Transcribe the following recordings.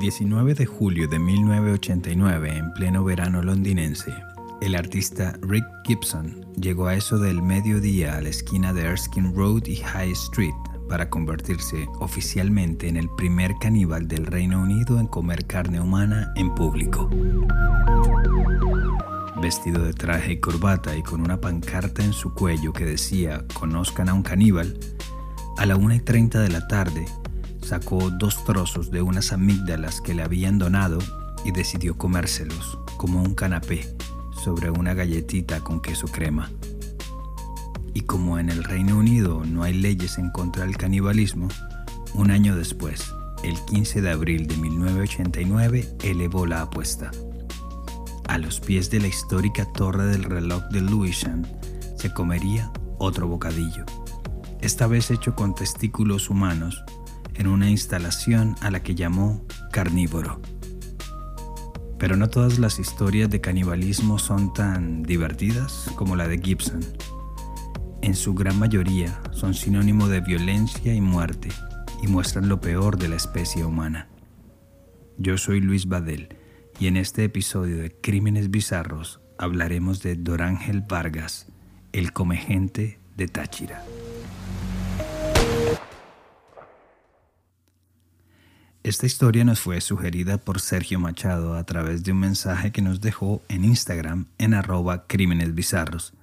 19 de julio de 1989, en pleno verano londinense, el artista Rick Gibson llegó a eso del mediodía a la esquina de Erskine Road y High Street para convertirse oficialmente en el primer caníbal del Reino Unido en comer carne humana en público. Vestido de traje y corbata y con una pancarta en su cuello que decía Conozcan a un caníbal, a la 1 y 30 de la tarde sacó dos trozos de unas amígdalas que le habían donado y decidió comérselos como un canapé sobre una galletita con queso crema. Y como en el Reino Unido no hay leyes en contra del canibalismo, un año después, el 15 de abril de 1989, elevó la apuesta. A los pies de la histórica torre del reloj de Lewisham se comería otro bocadillo, esta vez hecho con testículos humanos en una instalación a la que llamó carnívoro. Pero no todas las historias de canibalismo son tan divertidas como la de Gibson. En su gran mayoría son sinónimo de violencia y muerte y muestran lo peor de la especie humana. Yo soy Luis Badel y en este episodio de Crímenes Bizarros hablaremos de Dorángel Vargas, el comegente de Táchira. Esta historia nos fue sugerida por Sergio Machado a través de un mensaje que nos dejó en Instagram en arroba crímenes bizarros.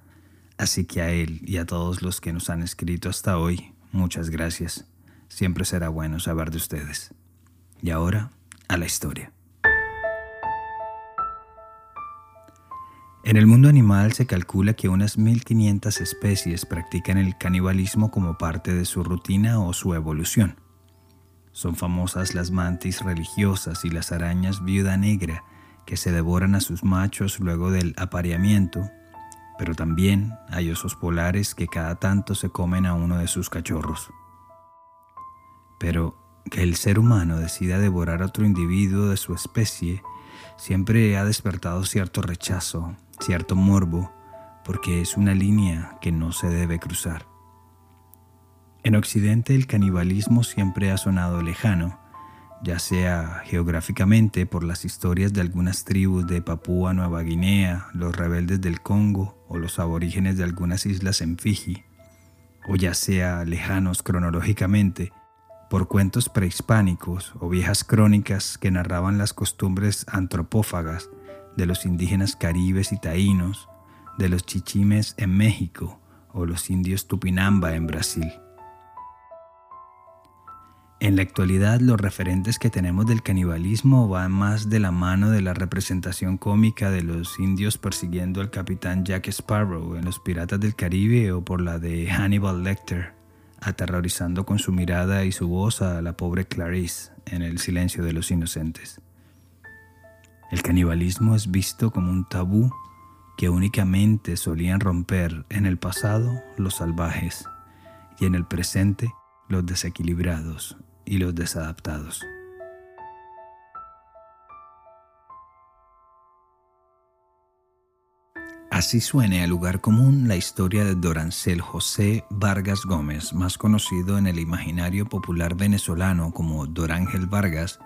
Así que a él y a todos los que nos han escrito hasta hoy, muchas gracias. Siempre será bueno saber de ustedes. Y ahora, a la historia. En el mundo animal se calcula que unas 1500 especies practican el canibalismo como parte de su rutina o su evolución. Son famosas las mantis religiosas y las arañas viuda negra que se devoran a sus machos luego del apareamiento, pero también hay osos polares que cada tanto se comen a uno de sus cachorros. Pero que el ser humano decida devorar a otro individuo de su especie siempre ha despertado cierto rechazo, cierto morbo, porque es una línea que no se debe cruzar. En Occidente el canibalismo siempre ha sonado lejano, ya sea geográficamente por las historias de algunas tribus de Papúa Nueva Guinea, los rebeldes del Congo o los aborígenes de algunas islas en Fiji, o ya sea lejanos cronológicamente por cuentos prehispánicos o viejas crónicas que narraban las costumbres antropófagas de los indígenas caribes y taínos, de los chichimes en México o los indios Tupinamba en Brasil. En la actualidad los referentes que tenemos del canibalismo van más de la mano de la representación cómica de los indios persiguiendo al capitán Jack Sparrow en Los Piratas del Caribe o por la de Hannibal Lecter, aterrorizando con su mirada y su voz a la pobre Clarice en El silencio de los inocentes. El canibalismo es visto como un tabú que únicamente solían romper en el pasado los salvajes y en el presente los desequilibrados y los desadaptados. Así suene al lugar común la historia de Dorancel José Vargas Gómez, más conocido en el imaginario popular venezolano como Dorángel Vargas,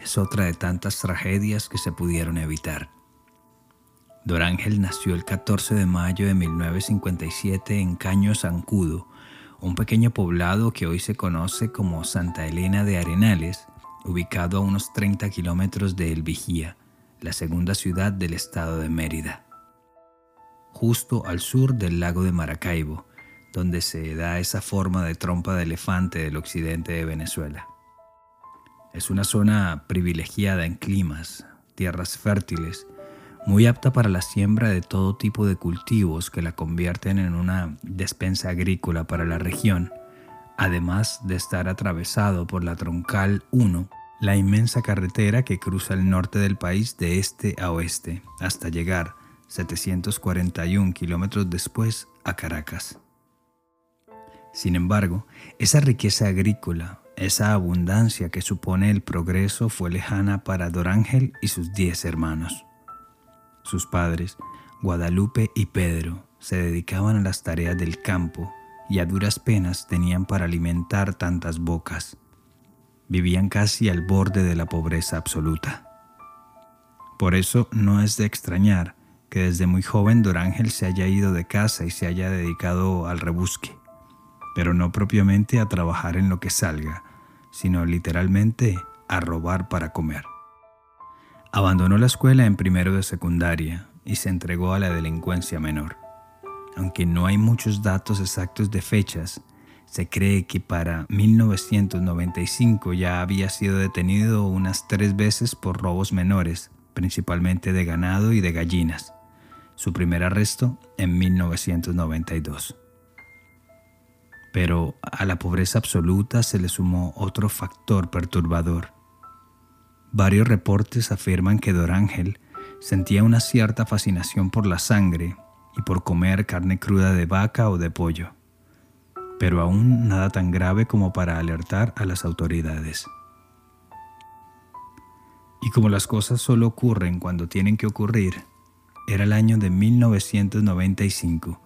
es otra de tantas tragedias que se pudieron evitar. Dorángel nació el 14 de mayo de 1957 en Caño Zancudo, un pequeño poblado que hoy se conoce como Santa Elena de Arenales, ubicado a unos 30 kilómetros de El Vigía, la segunda ciudad del estado de Mérida, justo al sur del lago de Maracaibo, donde se da esa forma de trompa de elefante del occidente de Venezuela. Es una zona privilegiada en climas, tierras fértiles, muy apta para la siembra de todo tipo de cultivos que la convierten en una despensa agrícola para la región, además de estar atravesado por la troncal 1, la inmensa carretera que cruza el norte del país de este a oeste, hasta llegar 741 kilómetros después a Caracas. Sin embargo, esa riqueza agrícola, esa abundancia que supone el progreso fue lejana para Dorángel y sus diez hermanos. Sus padres, Guadalupe y Pedro, se dedicaban a las tareas del campo y a duras penas tenían para alimentar tantas bocas. Vivían casi al borde de la pobreza absoluta. Por eso no es de extrañar que desde muy joven Dorángel se haya ido de casa y se haya dedicado al rebusque, pero no propiamente a trabajar en lo que salga, sino literalmente a robar para comer. Abandonó la escuela en primero de secundaria y se entregó a la delincuencia menor. Aunque no hay muchos datos exactos de fechas, se cree que para 1995 ya había sido detenido unas tres veces por robos menores, principalmente de ganado y de gallinas. Su primer arresto en 1992. Pero a la pobreza absoluta se le sumó otro factor perturbador. Varios reportes afirman que Dorángel sentía una cierta fascinación por la sangre y por comer carne cruda de vaca o de pollo, pero aún nada tan grave como para alertar a las autoridades. Y como las cosas solo ocurren cuando tienen que ocurrir, era el año de 1995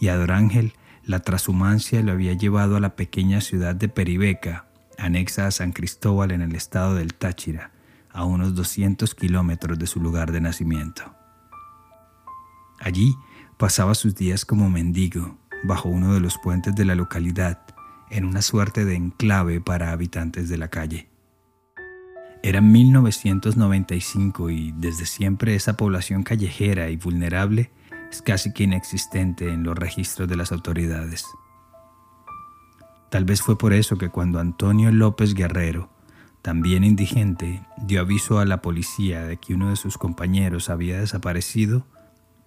y a Dorángel la transhumancia lo había llevado a la pequeña ciudad de Peribeca, anexa a San Cristóbal en el estado del Táchira, a unos 200 kilómetros de su lugar de nacimiento. Allí pasaba sus días como mendigo bajo uno de los puentes de la localidad, en una suerte de enclave para habitantes de la calle. Era 1995 y desde siempre esa población callejera y vulnerable es casi que inexistente en los registros de las autoridades. Tal vez fue por eso que cuando Antonio López Guerrero, también indigente, dio aviso a la policía de que uno de sus compañeros había desaparecido,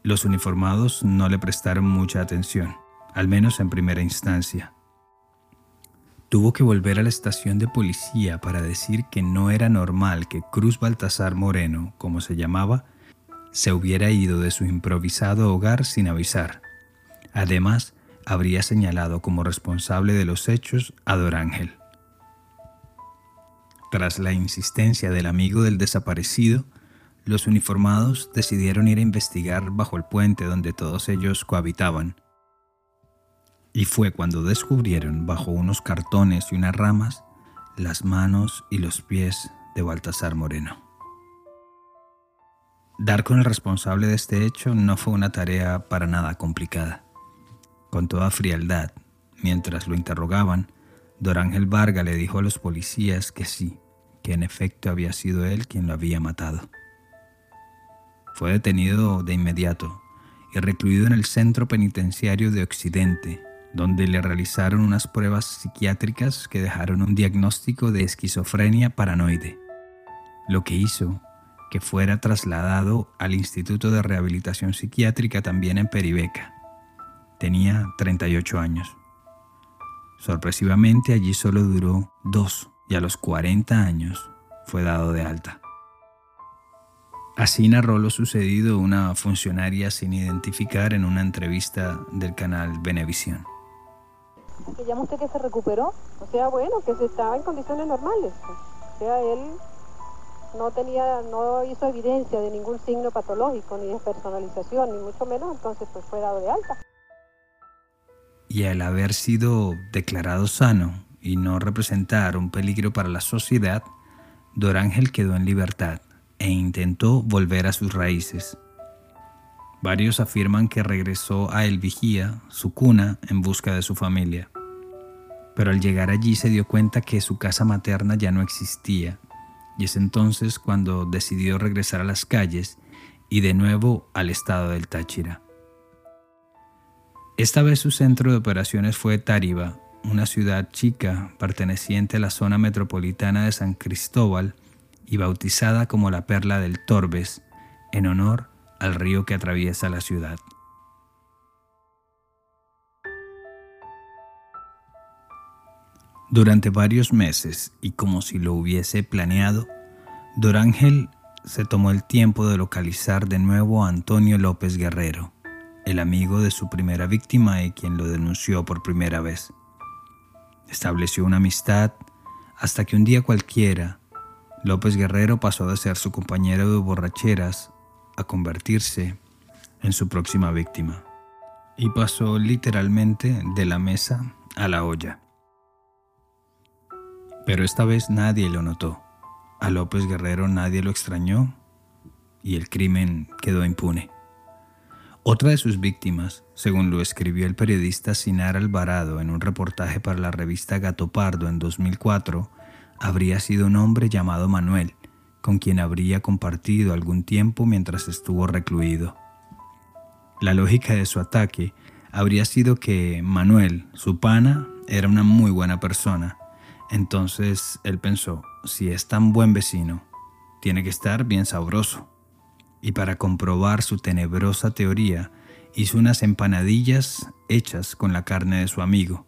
los uniformados no le prestaron mucha atención, al menos en primera instancia. Tuvo que volver a la estación de policía para decir que no era normal que Cruz Baltasar Moreno, como se llamaba, se hubiera ido de su improvisado hogar sin avisar. Además, habría señalado como responsable de los hechos a Dorángel. Tras la insistencia del amigo del desaparecido, los uniformados decidieron ir a investigar bajo el puente donde todos ellos cohabitaban. Y fue cuando descubrieron bajo unos cartones y unas ramas las manos y los pies de Baltasar Moreno. Dar con el responsable de este hecho no fue una tarea para nada complicada. Con toda frialdad, mientras lo interrogaban, Dorángel Varga le dijo a los policías que sí, que en efecto había sido él quien lo había matado. Fue detenido de inmediato y recluido en el centro penitenciario de Occidente, donde le realizaron unas pruebas psiquiátricas que dejaron un diagnóstico de esquizofrenia paranoide, lo que hizo que fuera trasladado al Instituto de Rehabilitación Psiquiátrica también en Peribeca. Tenía 38 años. Sorpresivamente allí solo duró dos y a los 40 años fue dado de alta. Así narró lo sucedido una funcionaria sin identificar en una entrevista del canal Venevisión. ¿Que llama usted que se recuperó? O sea, bueno, que se estaba en condiciones normales. O sea, él no tenía, no hizo evidencia de ningún signo patológico, ni de personalización, ni mucho menos, entonces pues fue dado de alta. Y al haber sido declarado sano y no representar un peligro para la sociedad, Dorángel quedó en libertad e intentó volver a sus raíces. Varios afirman que regresó a El Vigía, su cuna, en busca de su familia. Pero al llegar allí se dio cuenta que su casa materna ya no existía, y es entonces cuando decidió regresar a las calles y de nuevo al estado del Táchira. Esta vez su centro de operaciones fue Táriba, una ciudad chica perteneciente a la zona metropolitana de San Cristóbal, y bautizada como la Perla del Torbes, en honor al río que atraviesa la ciudad. Durante varios meses, y como si lo hubiese planeado, Dorángel se tomó el tiempo de localizar de nuevo a Antonio López Guerrero, el amigo de su primera víctima y quien lo denunció por primera vez. Estableció una amistad hasta que un día cualquiera, López Guerrero pasó de ser su compañero de borracheras a convertirse en su próxima víctima. Y pasó literalmente de la mesa a la olla. Pero esta vez nadie lo notó. A López Guerrero nadie lo extrañó y el crimen quedó impune. Otra de sus víctimas, según lo escribió el periodista Sinar Alvarado en un reportaje para la revista Gato Pardo en 2004, habría sido un hombre llamado Manuel, con quien habría compartido algún tiempo mientras estuvo recluido. La lógica de su ataque habría sido que Manuel, su pana, era una muy buena persona entonces él pensó, si es tan buen vecino, tiene que estar bien sabroso. Y para comprobar su tenebrosa teoría, hizo unas empanadillas hechas con la carne de su amigo,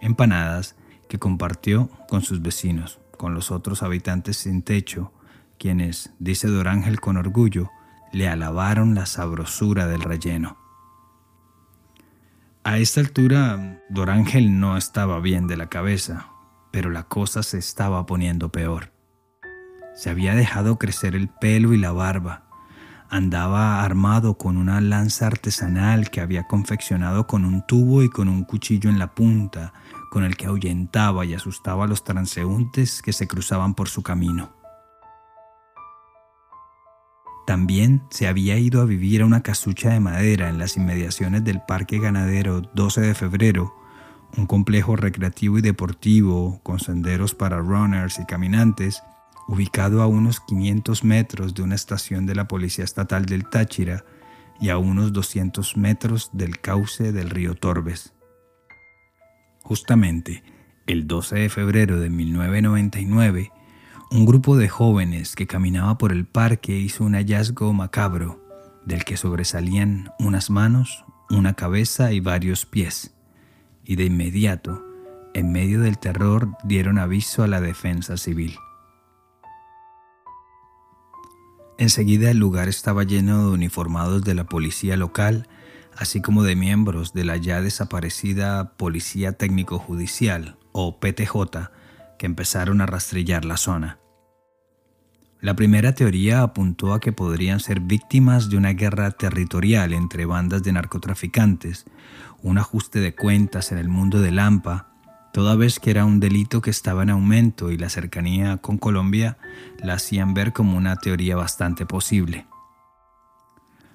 empanadas que compartió con sus vecinos, con los otros habitantes sin techo, quienes, dice Dorángel con orgullo, le alabaron la sabrosura del relleno. A esta altura, Dorángel no estaba bien de la cabeza, pero la cosa se estaba poniendo peor. Se había dejado crecer el pelo y la barba. Andaba armado con una lanza artesanal que había confeccionado con un tubo y con un cuchillo en la punta, con el que ahuyentaba y asustaba a los transeúntes que se cruzaban por su camino. También se había ido a vivir a una casucha de madera en las inmediaciones del Parque Ganadero 12 de febrero, un complejo recreativo y deportivo con senderos para runners y caminantes, ubicado a unos 500 metros de una estación de la Policía Estatal del Táchira y a unos 200 metros del cauce del río Torbes. Justamente, el 12 de febrero de 1999, un grupo de jóvenes que caminaba por el parque hizo un hallazgo macabro, del que sobresalían unas manos, una cabeza y varios pies y de inmediato, en medio del terror, dieron aviso a la defensa civil. Enseguida el lugar estaba lleno de uniformados de la policía local, así como de miembros de la ya desaparecida Policía Técnico Judicial, o PTJ, que empezaron a rastrillar la zona. La primera teoría apuntó a que podrían ser víctimas de una guerra territorial entre bandas de narcotraficantes, un ajuste de cuentas en el mundo de Lampa, toda vez que era un delito que estaba en aumento y la cercanía con Colombia la hacían ver como una teoría bastante posible.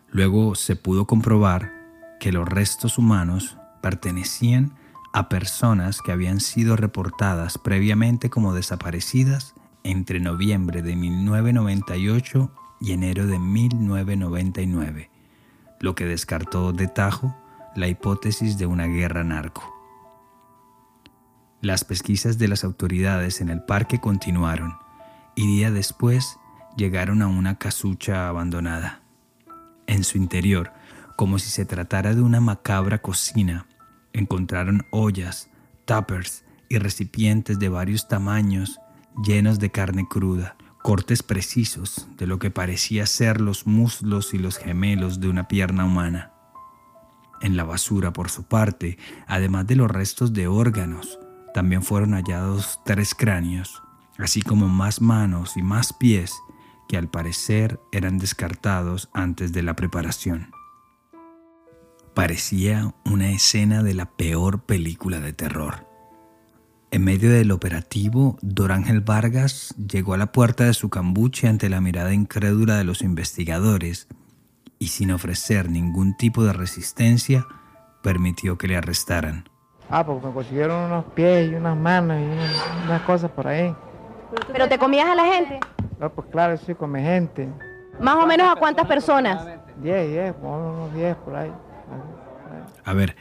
Luego se pudo comprobar que los restos humanos pertenecían a personas que habían sido reportadas previamente como desaparecidas entre noviembre de 1998 y enero de 1999, lo que descartó de tajo la hipótesis de una guerra narco. Las pesquisas de las autoridades en el parque continuaron y día después llegaron a una casucha abandonada. En su interior, como si se tratara de una macabra cocina, encontraron ollas, tuppers y recipientes de varios tamaños llenos de carne cruda, cortes precisos de lo que parecía ser los muslos y los gemelos de una pierna humana. En la basura, por su parte, además de los restos de órganos, también fueron hallados tres cráneos, así como más manos y más pies que al parecer eran descartados antes de la preparación. Parecía una escena de la peor película de terror. En medio del operativo, Dorángel Vargas llegó a la puerta de su cambuche ante la mirada incrédula de los investigadores y sin ofrecer ningún tipo de resistencia, permitió que le arrestaran. Ah, porque me consiguieron unos pies y unas manos y unas, cosas por ahí. ¿Pero te comías a la gente? No, pues claro, sí, come gente. ¿Más o menos a cuántas personas? Diez, diez, unos diez por ahí. A ver,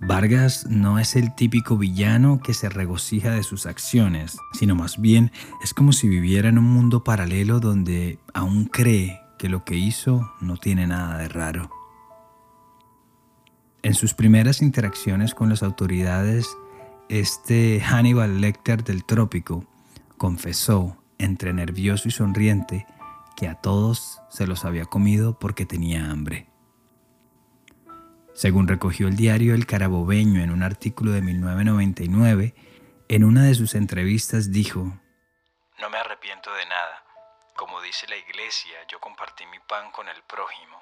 Vargas no es el típico villano que se regocija de sus acciones, sino más bien es como si viviera en un mundo paralelo donde aún cree que lo que hizo no tiene nada de raro. En sus primeras interacciones con las autoridades, este Hannibal Lecter del trópico confesó, entre nervioso y sonriente, que a todos se los había comido porque tenía hambre. Según recogió el diario El Carabobeño en un artículo de 1999, en una de sus entrevistas dijo, No me arrepiento de nada. Como dice la iglesia, yo compartí mi pan con el prójimo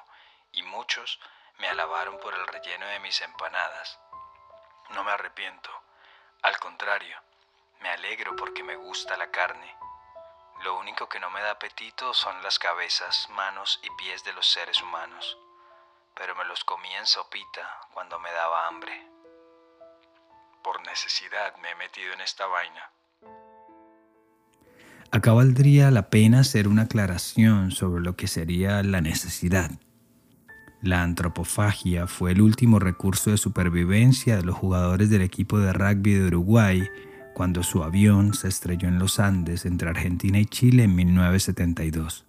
y muchos me alabaron por el relleno de mis empanadas. No me arrepiento. Al contrario, me alegro porque me gusta la carne. Lo único que no me da apetito son las cabezas, manos y pies de los seres humanos, pero me los comí en sopita cuando me daba hambre. Por necesidad me he metido en esta vaina. Acá valdría la pena hacer una aclaración sobre lo que sería la necesidad. La antropofagia fue el último recurso de supervivencia de los jugadores del equipo de rugby de Uruguay cuando su avión se estrelló en los Andes entre Argentina y Chile en 1972.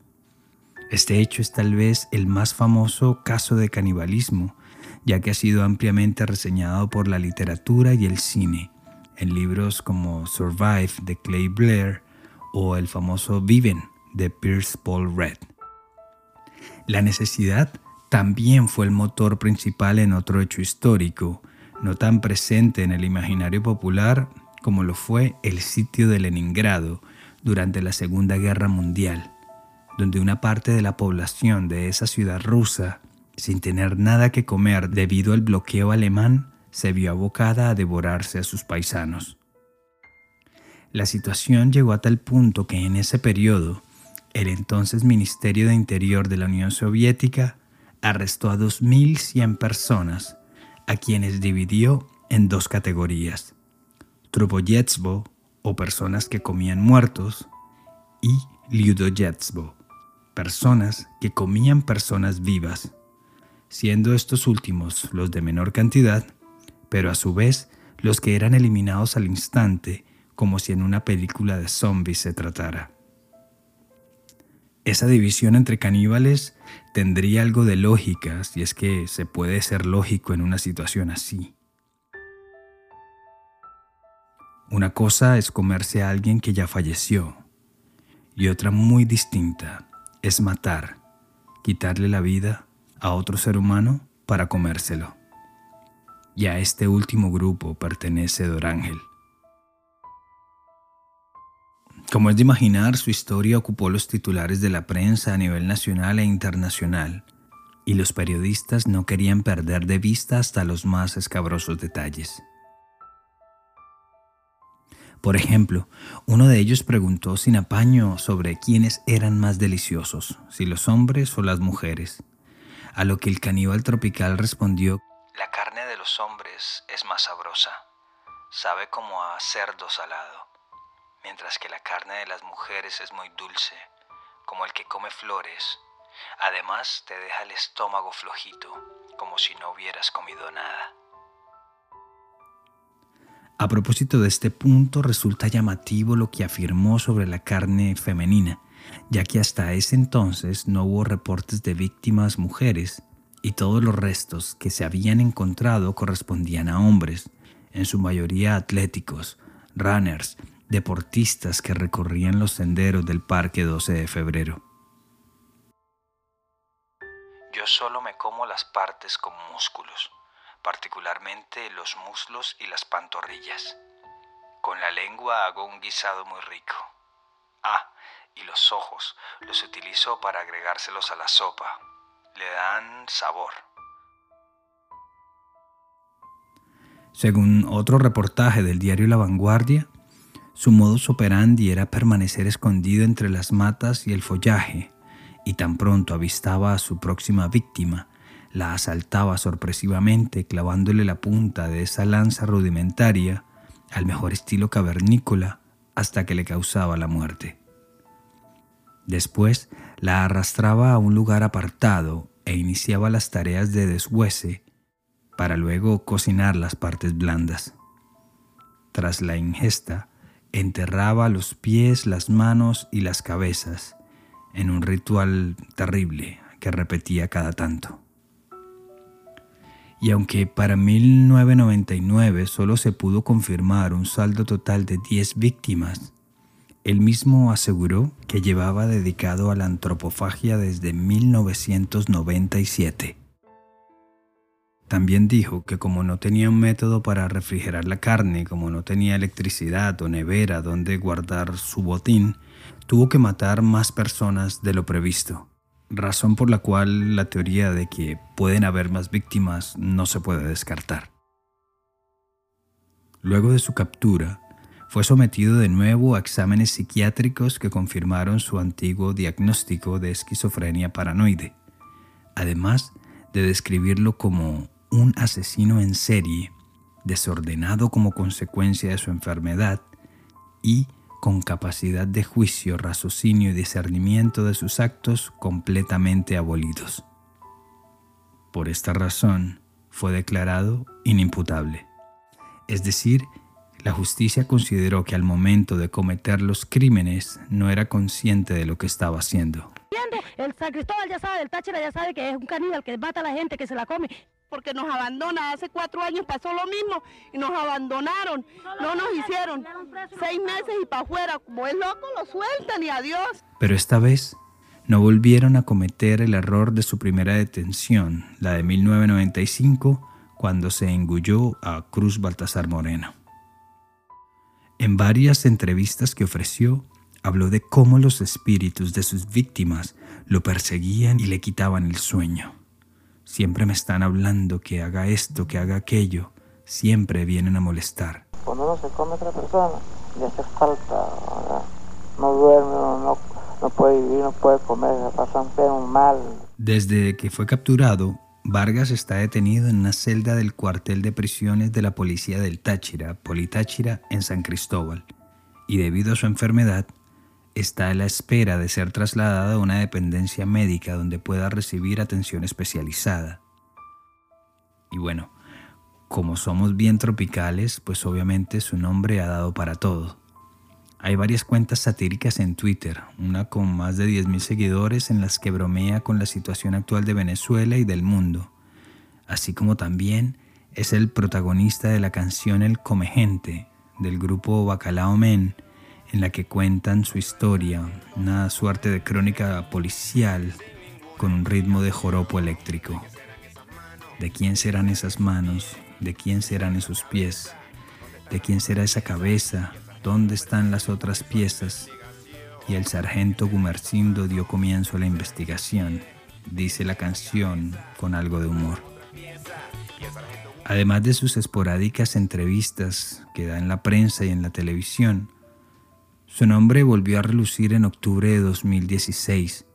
Este hecho es tal vez el más famoso caso de canibalismo, ya que ha sido ampliamente reseñado por la literatura y el cine, en libros como Survive de Clay Blair o el famoso Viven de Pierce Paul Red. La necesidad también fue el motor principal en otro hecho histórico, no tan presente en el imaginario popular como lo fue el sitio de Leningrado durante la Segunda Guerra Mundial, donde una parte de la población de esa ciudad rusa, sin tener nada que comer debido al bloqueo alemán, se vio abocada a devorarse a sus paisanos. La situación llegó a tal punto que en ese periodo, el entonces Ministerio de Interior de la Unión Soviética arrestó a 2.100 personas, a quienes dividió en dos categorías, Truboyetsbo, o personas que comían muertos, y Liudoyetsbo, personas que comían personas vivas, siendo estos últimos los de menor cantidad, pero a su vez los que eran eliminados al instante como si en una película de zombies se tratara. Esa división entre caníbales tendría algo de lógica si es que se puede ser lógico en una situación así. Una cosa es comerse a alguien que ya falleció y otra muy distinta es matar, quitarle la vida a otro ser humano para comérselo. Y a este último grupo pertenece Dorángel. Como es de imaginar, su historia ocupó los titulares de la prensa a nivel nacional e internacional, y los periodistas no querían perder de vista hasta los más escabrosos detalles. Por ejemplo, uno de ellos preguntó sin apaño sobre quiénes eran más deliciosos, si los hombres o las mujeres, a lo que el caníbal tropical respondió, La carne de los hombres es más sabrosa, sabe como a cerdo salado mientras que la carne de las mujeres es muy dulce, como el que come flores. Además, te deja el estómago flojito, como si no hubieras comido nada. A propósito de este punto, resulta llamativo lo que afirmó sobre la carne femenina, ya que hasta ese entonces no hubo reportes de víctimas mujeres y todos los restos que se habían encontrado correspondían a hombres, en su mayoría atléticos, runners, deportistas que recorrían los senderos del Parque 12 de Febrero. Yo solo me como las partes con músculos, particularmente los muslos y las pantorrillas. Con la lengua hago un guisado muy rico. Ah, y los ojos los utilizo para agregárselos a la sopa. Le dan sabor. Según otro reportaje del diario La Vanguardia, su modus operandi era permanecer escondido entre las matas y el follaje, y tan pronto avistaba a su próxima víctima, la asaltaba sorpresivamente clavándole la punta de esa lanza rudimentaria al mejor estilo cavernícola hasta que le causaba la muerte. Después la arrastraba a un lugar apartado e iniciaba las tareas de deshuese para luego cocinar las partes blandas. Tras la ingesta, enterraba los pies, las manos y las cabezas en un ritual terrible que repetía cada tanto. Y aunque para 1999 solo se pudo confirmar un saldo total de 10 víctimas, él mismo aseguró que llevaba dedicado a la antropofagia desde 1997. También dijo que como no tenía un método para refrigerar la carne, como no tenía electricidad o nevera donde guardar su botín, tuvo que matar más personas de lo previsto, razón por la cual la teoría de que pueden haber más víctimas no se puede descartar. Luego de su captura, fue sometido de nuevo a exámenes psiquiátricos que confirmaron su antiguo diagnóstico de esquizofrenia paranoide, además de describirlo como un asesino en serie, desordenado como consecuencia de su enfermedad y con capacidad de juicio, raciocinio y discernimiento de sus actos completamente abolidos. Por esta razón, fue declarado inimputable, es decir, la justicia consideró que al momento de cometer los crímenes no era consciente de lo que estaba haciendo. El San Cristóbal ya sabe, el Táchira ya sabe que es un caníbal que mata a la gente, que se la come. Porque nos abandona, hace cuatro años pasó lo mismo y nos abandonaron, no nos hicieron seis meses y para afuera, como es loco lo sueltan y adiós. Pero esta vez no volvieron a cometer el error de su primera detención, la de 1995, cuando se engulló a Cruz Baltasar Moreno. En varias entrevistas que ofreció, habló de cómo los espíritus de sus víctimas lo perseguían y le quitaban el sueño. Siempre me están hablando que haga esto, que haga aquello. Siempre vienen a molestar. Cuando uno se come a otra persona, le hace falta, no duerme, no, no puede vivir, no puede comer, se pasa enfermo, mal. Desde que fue capturado, Vargas está detenido en una celda del cuartel de prisiones de la policía del Táchira, Politáchira, en San Cristóbal, y debido a su enfermedad, está a la espera de ser trasladado a una dependencia médica donde pueda recibir atención especializada. Y bueno, como somos bien tropicales, pues obviamente su nombre ha dado para todo. Hay varias cuentas satíricas en Twitter, una con más de 10.000 seguidores en las que bromea con la situación actual de Venezuela y del mundo, así como también es el protagonista de la canción El Comegente del grupo Bacalao Men, en la que cuentan su historia, una suerte de crónica policial con un ritmo de joropo eléctrico. ¿De quién serán esas manos? ¿De quién serán esos pies? ¿De quién será esa cabeza? ¿Dónde están las otras piezas? Y el sargento Gumercindo dio comienzo a la investigación, dice la canción con algo de humor. Además de sus esporádicas entrevistas que da en la prensa y en la televisión, su nombre volvió a relucir en octubre de 2016,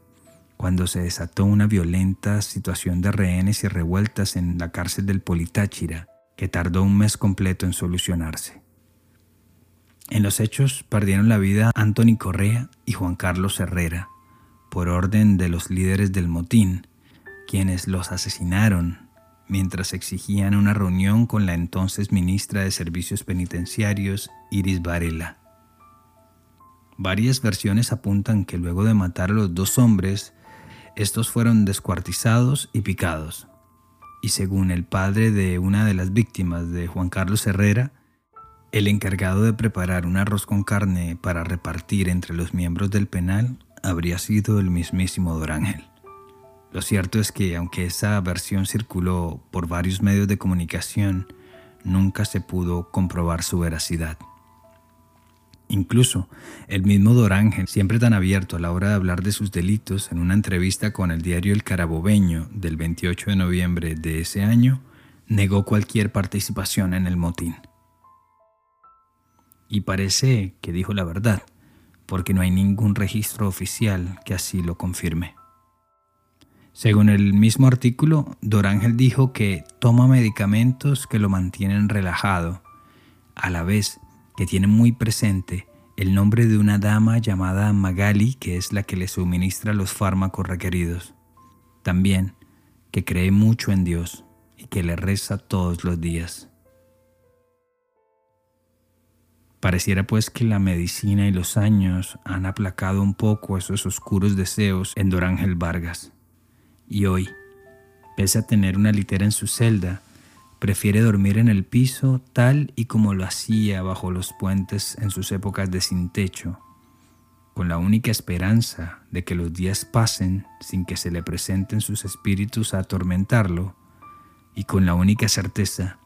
cuando se desató una violenta situación de rehenes y revueltas en la cárcel del Politáchira, que tardó un mes completo en solucionarse. En los hechos perdieron la vida Anthony Correa y Juan Carlos Herrera, por orden de los líderes del motín, quienes los asesinaron mientras exigían una reunión con la entonces ministra de Servicios Penitenciarios, Iris Varela. Varias versiones apuntan que luego de matar a los dos hombres, estos fueron descuartizados y picados. Y según el padre de una de las víctimas de Juan Carlos Herrera, el encargado de preparar un arroz con carne para repartir entre los miembros del penal habría sido el mismísimo Dorángel. Lo cierto es que aunque esa versión circuló por varios medios de comunicación, nunca se pudo comprobar su veracidad. Incluso el mismo Dorángel, siempre tan abierto a la hora de hablar de sus delitos, en una entrevista con el diario El Carabobeño del 28 de noviembre de ese año, negó cualquier participación en el motín. Y parece que dijo la verdad, porque no hay ningún registro oficial que así lo confirme. Según el mismo artículo, Dorángel dijo que toma medicamentos que lo mantienen relajado, a la vez que tiene muy presente el nombre de una dama llamada Magali, que es la que le suministra los fármacos requeridos. También que cree mucho en Dios y que le reza todos los días. Pareciera pues que la medicina y los años han aplacado un poco esos oscuros deseos en Dorángel Vargas. Y hoy, pese a tener una litera en su celda, prefiere dormir en el piso tal y como lo hacía bajo los puentes en sus épocas de sin techo, con la única esperanza de que los días pasen sin que se le presenten sus espíritus a atormentarlo y con la única certeza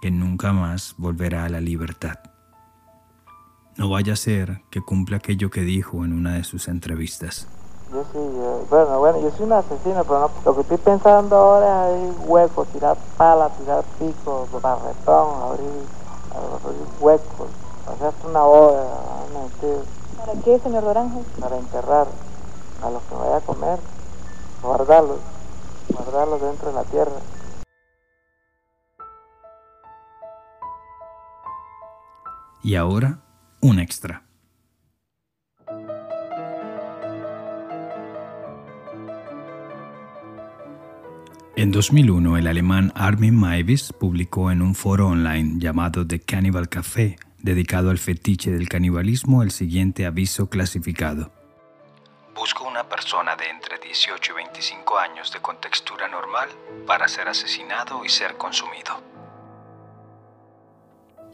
que nunca más volverá a la libertad. No vaya a ser que cumpla aquello que dijo en una de sus entrevistas. Yo sí, bueno, bueno, yo soy un asesino, pero no, lo que estoy pensando ahora es abrir huecos, tirar palas, tirar picos, barretón, abrir, abrir huecos, hacer una boda, ¿Para qué, señor Doranjo? Para enterrar a los que me vaya a comer, guardarlos, guardarlos dentro de la tierra. Y ahora un extra. En 2001, el alemán Armin Maivis publicó en un foro online llamado The Cannibal Café, dedicado al fetiche del canibalismo, el siguiente aviso clasificado. Busco una persona de entre 18 y 25 años de contextura normal para ser asesinado y ser consumido.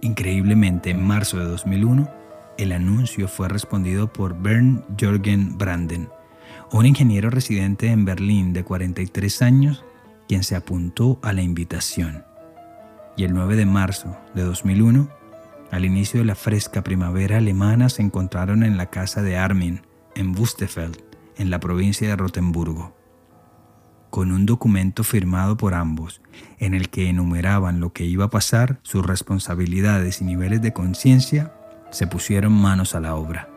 Increíblemente, en marzo de 2001, el anuncio fue respondido por Bernd Jürgen Branden, un ingeniero residente en Berlín de 43 años, quien se apuntó a la invitación. Y el 9 de marzo de 2001, al inicio de la fresca primavera alemana, se encontraron en la casa de Armin, en Wustefeld, en la provincia de Rotemburgo con un documento firmado por ambos, en el que enumeraban lo que iba a pasar, sus responsabilidades y niveles de conciencia, se pusieron manos a la obra,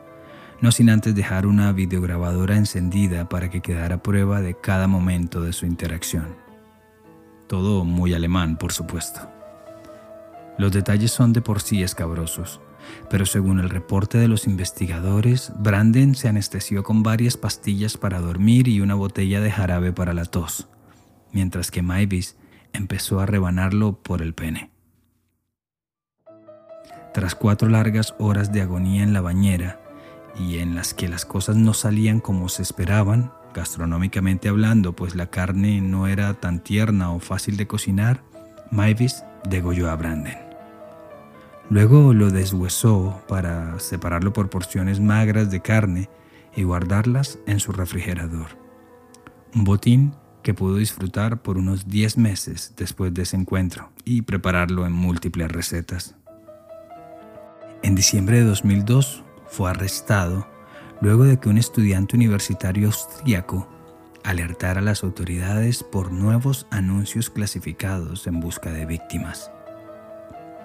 no sin antes dejar una videograbadora encendida para que quedara prueba de cada momento de su interacción. Todo muy alemán, por supuesto. Los detalles son de por sí escabrosos, pero según el reporte de los investigadores, Branden se anestesió con varias pastillas para dormir y una botella de jarabe para la tos, mientras que Mavis empezó a rebanarlo por el pene. Tras cuatro largas horas de agonía en la bañera y en las que las cosas no salían como se esperaban, gastronómicamente hablando, pues la carne no era tan tierna o fácil de cocinar, Mavis degolló a Branden. Luego lo deshuesó para separarlo por porciones magras de carne y guardarlas en su refrigerador. Un botín que pudo disfrutar por unos 10 meses después de ese encuentro y prepararlo en múltiples recetas. En diciembre de 2002 fue arrestado luego de que un estudiante universitario austríaco alertara a las autoridades por nuevos anuncios clasificados en busca de víctimas.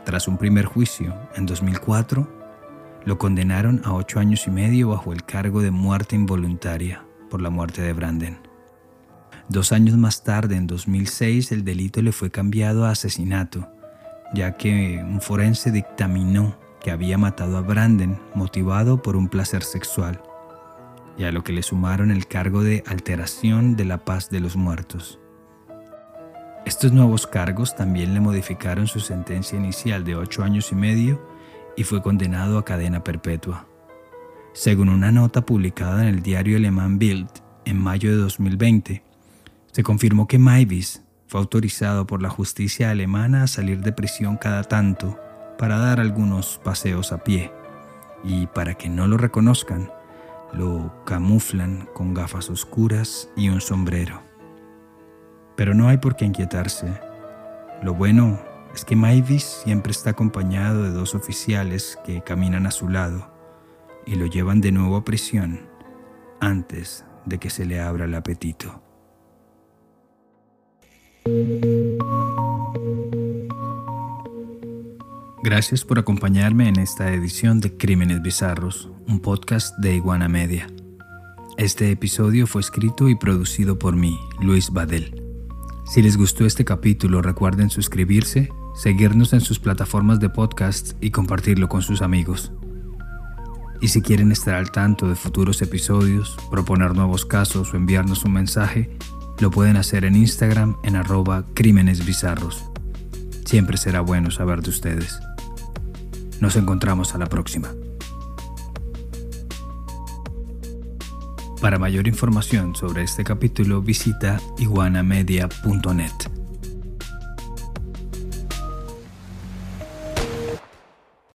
Tras un primer juicio, en 2004, lo condenaron a ocho años y medio bajo el cargo de muerte involuntaria por la muerte de Branden. Dos años más tarde, en 2006, el delito le fue cambiado a asesinato, ya que un forense dictaminó que había matado a Branden motivado por un placer sexual, y a lo que le sumaron el cargo de alteración de la paz de los muertos. Estos nuevos cargos también le modificaron su sentencia inicial de ocho años y medio y fue condenado a cadena perpetua. Según una nota publicada en el diario alemán Bild en mayo de 2020, se confirmó que Maivis fue autorizado por la justicia alemana a salir de prisión cada tanto para dar algunos paseos a pie y para que no lo reconozcan, lo camuflan con gafas oscuras y un sombrero. Pero no hay por qué inquietarse. Lo bueno es que Maivis siempre está acompañado de dos oficiales que caminan a su lado y lo llevan de nuevo a prisión antes de que se le abra el apetito. Gracias por acompañarme en esta edición de Crímenes Bizarros, un podcast de Iguana Media. Este episodio fue escrito y producido por mí, Luis Badel. Si les gustó este capítulo, recuerden suscribirse, seguirnos en sus plataformas de podcast y compartirlo con sus amigos. Y si quieren estar al tanto de futuros episodios, proponer nuevos casos o enviarnos un mensaje, lo pueden hacer en Instagram en arroba crímenes bizarros. Siempre será bueno saber de ustedes. Nos encontramos a la próxima. Para mayor información sobre este capítulo visita iguanamedia.net.